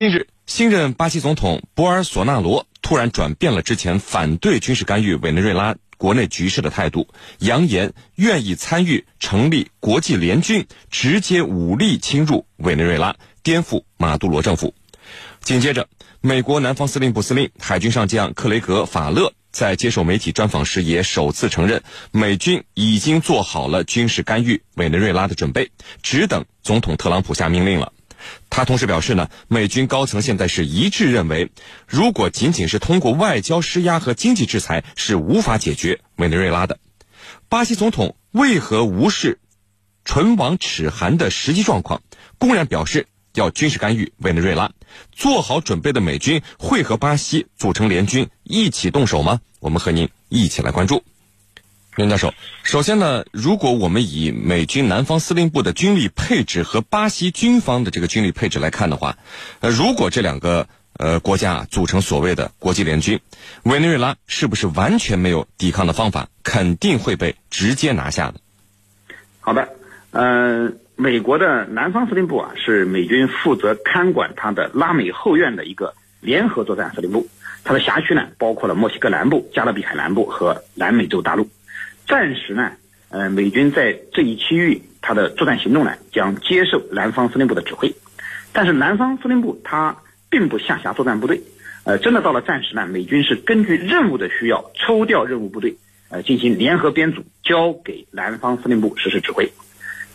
近日，新任巴西总统博尔索纳罗突然转变了之前反对军事干预委内瑞拉国内局势的态度，扬言愿意参与成立国际联军，直接武力侵入委内瑞拉，颠覆马杜罗政府。紧接着，美国南方司令部司令海军上将克雷格·法勒在接受媒体专访时也首次承认，美军已经做好了军事干预委内瑞拉的准备，只等总统特朗普下命令了。他同时表示呢，美军高层现在是一致认为，如果仅仅是通过外交施压和经济制裁是无法解决委内瑞拉的。巴西总统为何无视唇亡齿寒的实际状况，公然表示要军事干预委内瑞拉？做好准备的美军会和巴西组成联军一起动手吗？我们和您一起来关注。袁教授，首先呢，如果我们以美军南方司令部的军力配置和巴西军方的这个军力配置来看的话，呃，如果这两个呃国家组成所谓的国际联军，委内瑞拉是不是完全没有抵抗的方法，肯定会被直接拿下的？好的，呃，美国的南方司令部啊，是美军负责看管它的拉美后院的一个联合作战司令部，它的辖区呢，包括了墨西哥南部、加勒比海南部和南美洲大陆。暂时呢，呃，美军在这一区域它的作战行动呢，将接受南方司令部的指挥，但是南方司令部它并不下辖作战部队，呃，真的到了战时呢，美军是根据任务的需要抽调任务部队，呃，进行联合编组，交给南方司令部实施指挥。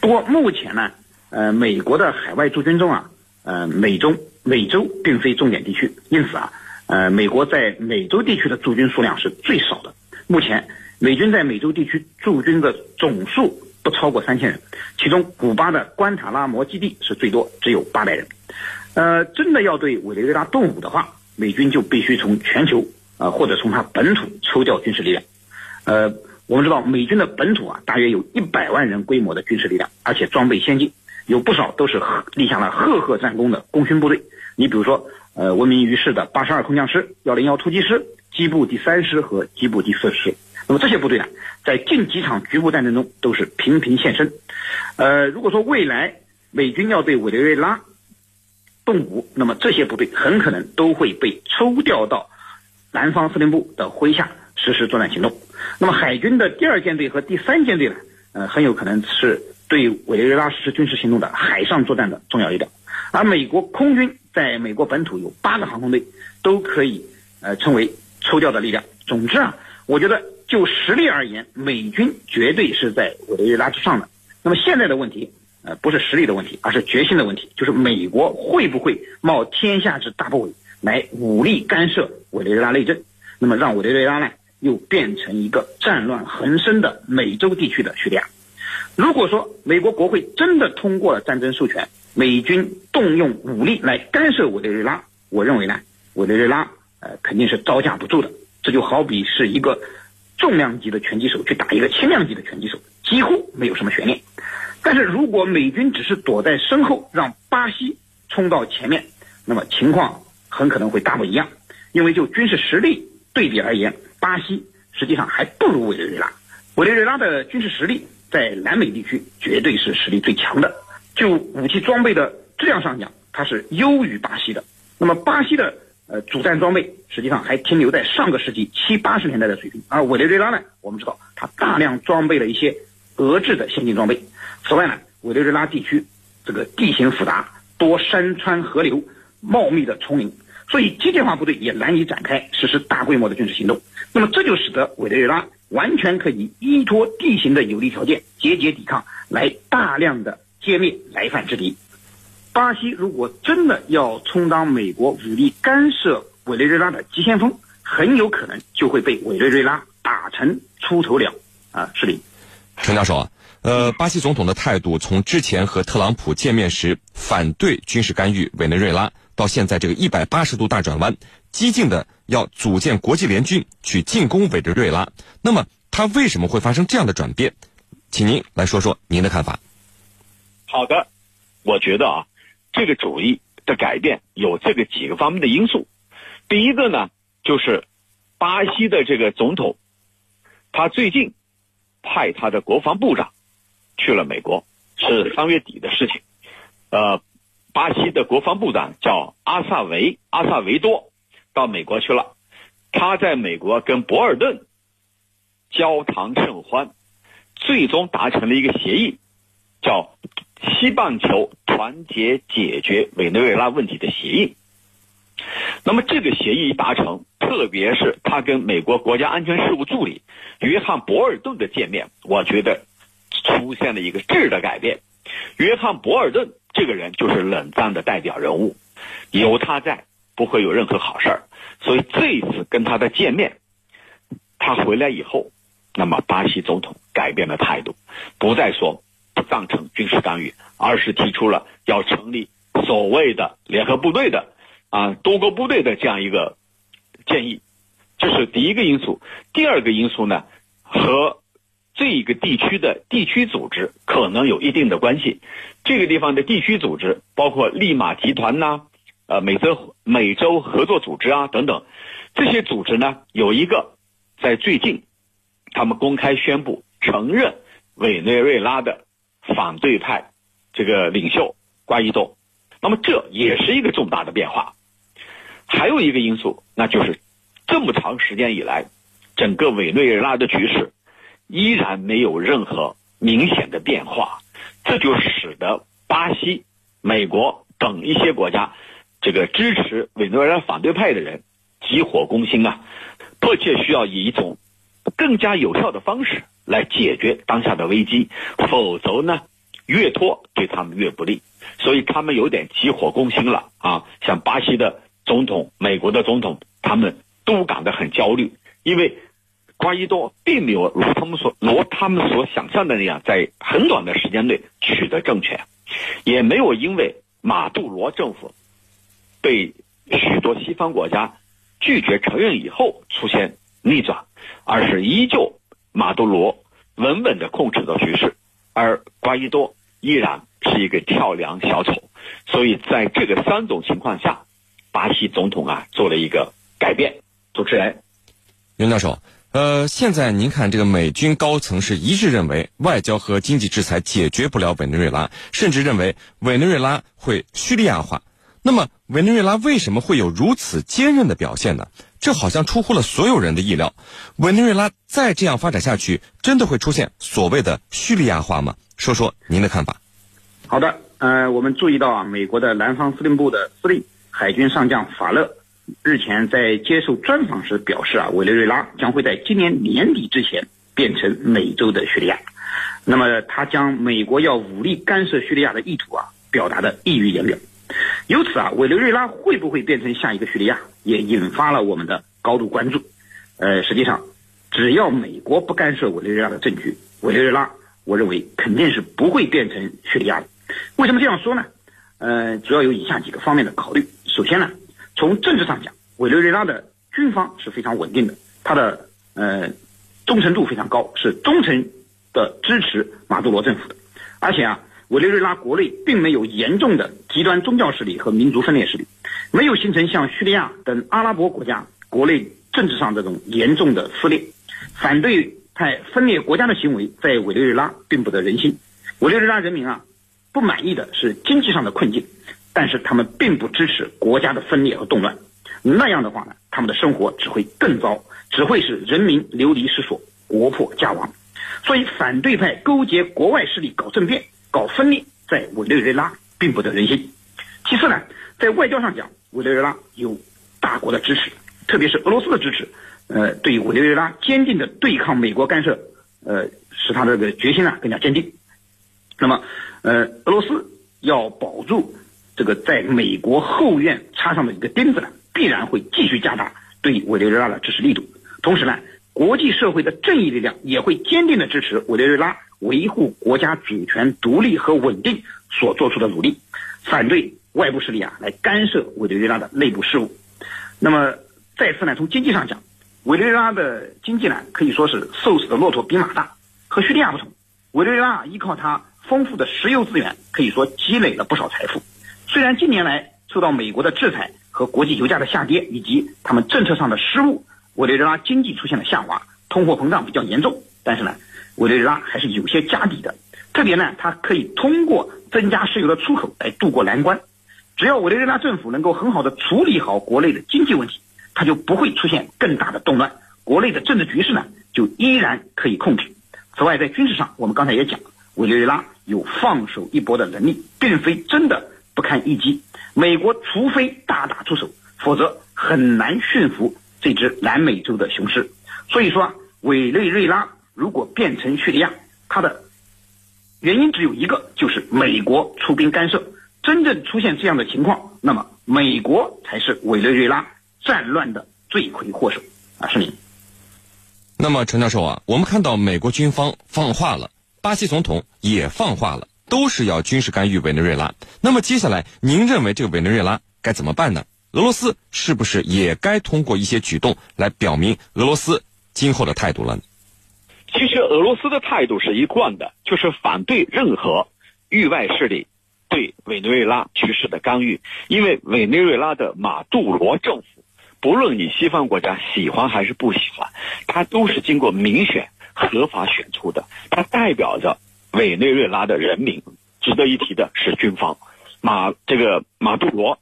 不过目前呢，呃，美国的海外驻军中啊，呃，美中美洲并非重点地区，因此啊，呃，美国在美洲地区的驻军数量是最少的，目前。美军在美洲地区驻军的总数不超过三千人，其中古巴的关塔拉摩基地是最多，只有八百人。呃，真的要对委内瑞拉动武的话，美军就必须从全球啊或者从它本土抽调军事力量。呃，我们知道美军的本土啊大约有一百万人规模的军事力量，而且装备先进，有不少都是立下了赫赫战功的功勋部队。你比如说，呃，闻名于世的八十二空降师、幺零幺突击师、机部第三师和机部第四师。那么这些部队呢，在近几场局部战争中都是频频现身。呃，如果说未来美军要对委内瑞拉动武，那么这些部队很可能都会被抽调到南方司令部的麾下实施作战行动。那么海军的第二舰队和第三舰队呢，呃，很有可能是对委内瑞拉实施军事行动的海上作战的重要力量。而美国空军在美国本土有八个航空队，都可以呃称为抽调的力量。总之啊，我觉得。就实力而言，美军绝对是在委内瑞拉之上的。那么现在的问题，呃，不是实力的问题，而是决心的问题。就是美国会不会冒天下之大不韪来武力干涉委内瑞拉内政？那么让委内瑞拉呢，又变成一个战乱横生的美洲地区的叙利亚？如果说美国国会真的通过了战争授权，美军动用武力来干涉委内瑞拉，我认为呢，委内瑞拉呃肯定是招架不住的。这就好比是一个。重量级的拳击手去打一个轻量级的拳击手，几乎没有什么悬念。但是如果美军只是躲在身后，让巴西冲到前面，那么情况很可能会大不一样。因为就军事实力对比而言，巴西实际上还不如委内瑞拉。委内瑞拉的军事实力在南美地区绝对是实力最强的，就武器装备的质量上讲，它是优于巴西的。那么巴西的。呃，主战装备实际上还停留在上个世纪七八十年代的水平，而委内瑞拉呢，我们知道它大量装备了一些俄制的先进装备。此外呢，委内瑞拉地区这个地形复杂，多山川河流，茂密的丛林，所以机械化部队也难以展开实施大规模的军事行动。那么这就使得委内瑞拉完全可以依托地形的有利条件，节节抵抗，来大量的歼灭来犯之敌。巴西如果真的要充当美国武力干涉委内瑞拉的急先锋，很有可能就会被委内瑞拉打成出头鸟啊！是的，陈教授啊，呃，巴西总统的态度从之前和特朗普见面时反对军事干预委内瑞拉，到现在这个一百八十度大转弯，激进的要组建国际联军去进攻委内瑞拉，那么他为什么会发生这样的转变？请您来说说您的看法。好的，我觉得啊。这个主意的改变有这个几个方面的因素。第一个呢，就是巴西的这个总统，他最近派他的国防部长去了美国，是三月底的事情。呃，巴西的国防部长叫阿萨维阿萨维多到美国去了，他在美国跟博尔顿交谈甚欢，最终达成了一个协议，叫西半球团结解决委内瑞拉问题的协议。那么这个协议一达成，特别是他跟美国国家安全事务助理约翰博尔顿的见面，我觉得出现了一个质的改变。约翰博尔顿这个人就是冷战的代表人物，有他在不会有任何好事儿。所以这一次跟他的见面，他回来以后，那么巴西总统改变了态度，不再说不赞成军事干预，而是提出了要成立所谓的联合部队的。啊，多个部队的这样一个建议，这是第一个因素。第二个因素呢，和这个地区的地区组织可能有一定的关系。这个地方的地区组织包括利马集团呐，呃，美洲美洲合作组织啊等等，这些组织呢，有一个在最近，他们公开宣布承认委内瑞拉的反对派这个领袖瓜伊多。那么这也是一个重大的变化，还有一个因素，那就是这么长时间以来，整个委内瑞拉的局势依然没有任何明显的变化，这就使得巴西、美国等一些国家这个支持委内瑞拉反对派的人急火攻心啊，迫切需要以一种更加有效的方式来解决当下的危机，否则呢，越拖对他们越不利。所以他们有点急火攻心了啊！像巴西的总统、美国的总统，他们都感到很焦虑，因为瓜伊多并没有如他们所如他们所想象的那样，在很短的时间内取得政权，也没有因为马杜罗政府被许多西方国家拒绝承认以后出现逆转，而是依旧马杜罗稳稳的控制着局势，而瓜伊多依然。是一个跳梁小丑，所以在这个三种情况下，巴西总统啊做了一个改变。主持人，袁教授，呃，现在您看，这个美军高层是一致认为外交和经济制裁解决不了委内瑞拉，甚至认为委内瑞拉会叙利亚化。那么，委内瑞拉为什么会有如此坚韧的表现呢？这好像出乎了所有人的意料。委内瑞拉再这样发展下去，真的会出现所谓的叙利亚化吗？说说您的看法。好的，呃，我们注意到啊，美国的南方司令部的司令海军上将法勒日前在接受专访时表示啊，委内瑞拉将会在今年年底之前变成美洲的叙利亚。那么他将美国要武力干涉叙利亚的意图啊，表达的溢于言表。由此啊，委内瑞拉会不会变成下一个叙利亚，也引发了我们的高度关注。呃，实际上，只要美国不干涉委内瑞拉的政局，委内瑞拉，我认为肯定是不会变成叙利亚的。为什么这样说呢？呃，主要有以下几个方面的考虑。首先呢，从政治上讲，委内瑞拉的军方是非常稳定的，它的呃忠诚度非常高，是忠诚的支持马杜罗政府的。而且啊，委内瑞拉国内并没有严重的极端宗教势力和民族分裂势力，没有形成像叙利亚等阿拉伯国家国内政治上这种严重的撕裂，反对派分裂国家的行为在委内瑞拉并不得人心。委内瑞拉人民啊。不满意的是经济上的困境，但是他们并不支持国家的分裂和动乱。那样的话呢，他们的生活只会更糟，只会使人民流离失所、国破家亡。所以，反对派勾结国外势力搞政变、搞分裂，在委内瑞拉并不得人心。其次呢，在外交上讲，委内瑞拉有大国的支持，特别是俄罗斯的支持，呃，对委内瑞拉坚定的对抗美国干涉，呃，使他这个决心呢更加坚定。那么。呃，俄罗斯要保住这个在美国后院插上的一个钉子呢，必然会继续加大对委内瑞拉的支持力度。同时呢，国际社会的正义力量也会坚定的支持委内瑞拉维护国家主权、独立和稳定所做出的努力，反对外部势力啊来干涉委内瑞拉的内部事务。那么再次呢，从经济上讲，委内瑞拉的经济呢可以说是瘦死的骆驼比马大。和叙利亚不同，委内瑞拉依靠它。丰富的石油资源可以说积累了不少财富。虽然近年来受到美国的制裁和国际油价的下跌，以及他们政策上的失误，委内瑞拉经济出现了下滑，通货膨胀比较严重。但是呢，委内瑞拉还是有些家底的。特别呢，它可以通过增加石油的出口来渡过难关。只要委内瑞拉政府能够很好的处理好国内的经济问题，它就不会出现更大的动乱，国内的政治局势呢就依然可以控制。此外，在军事上，我们刚才也讲，委内瑞拉有放手一搏的能力，并非真的不堪一击。美国除非大打出手，否则很难驯服这只南美洲的雄狮。所以说，委内瑞拉如果变成叙利亚，它的原因只有一个，就是美国出兵干涉。真正出现这样的情况，那么美国才是委内瑞拉战乱的罪魁祸首啊！是你。那么陈教授啊，我们看到美国军方放话了，巴西总统也放话了，都是要军事干预委内瑞拉。那么接下来，您认为这个委内瑞拉该怎么办呢？俄罗斯是不是也该通过一些举动来表明俄罗斯今后的态度了呢？其实俄罗斯的态度是一贯的，就是反对任何域外势力。对委内瑞拉局势的干预，因为委内瑞拉的马杜罗政府，不论你西方国家喜欢还是不喜欢，他都是经过民选、合法选出的，他代表着委内瑞拉的人民。值得一提的是，军方马这个马杜罗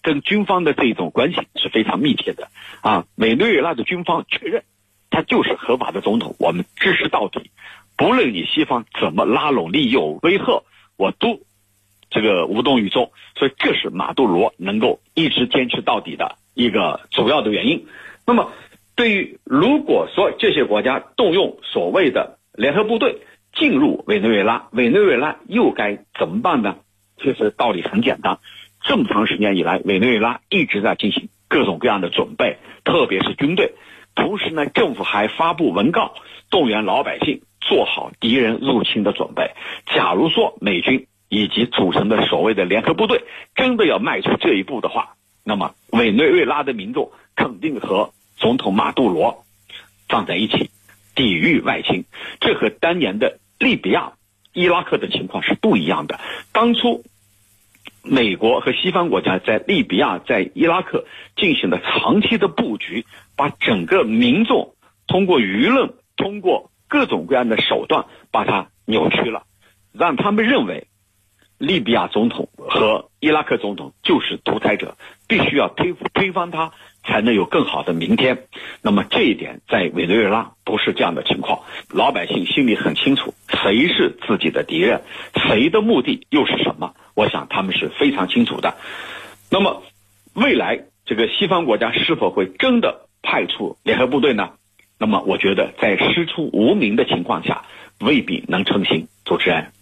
跟军方的这种关系是非常密切的啊。委内瑞拉的军方确认，他就是合法的总统，我们支持到底，不论你西方怎么拉拢、利诱、威吓，我都。这个无动于衷，所以这是马杜罗能够一直坚持到底的一个主要的原因。那么，对于如果说这些国家动用所谓的联合部队进入委内瑞拉，委内瑞拉又该怎么办呢？其实道理很简单，这么长时间以来，委内瑞拉一直在进行各种各样的准备，特别是军队。同时呢，政府还发布文告，动员老百姓做好敌人入侵的准备。假如说美军，以及组成的所谓的联合部队，真的要迈出这一步的话，那么委内瑞拉的民众肯定和总统马杜罗站在一起，抵御外侵。这和当年的利比亚、伊拉克的情况是不一样的。当初美国和西方国家在利比亚、在伊拉克进行了长期的布局，把整个民众通过舆论、通过各种各样的手段把它扭曲了，让他们认为。利比亚总统和伊拉克总统就是独裁者，必须要推推翻他，才能有更好的明天。那么这一点在委内瑞拉不是这样的情况，老百姓心里很清楚，谁是自己的敌人，谁的目的又是什么？我想他们是非常清楚的。那么未来这个西方国家是否会真的派出联合部队呢？那么我觉得在师出无名的情况下，未必能成行。主持人。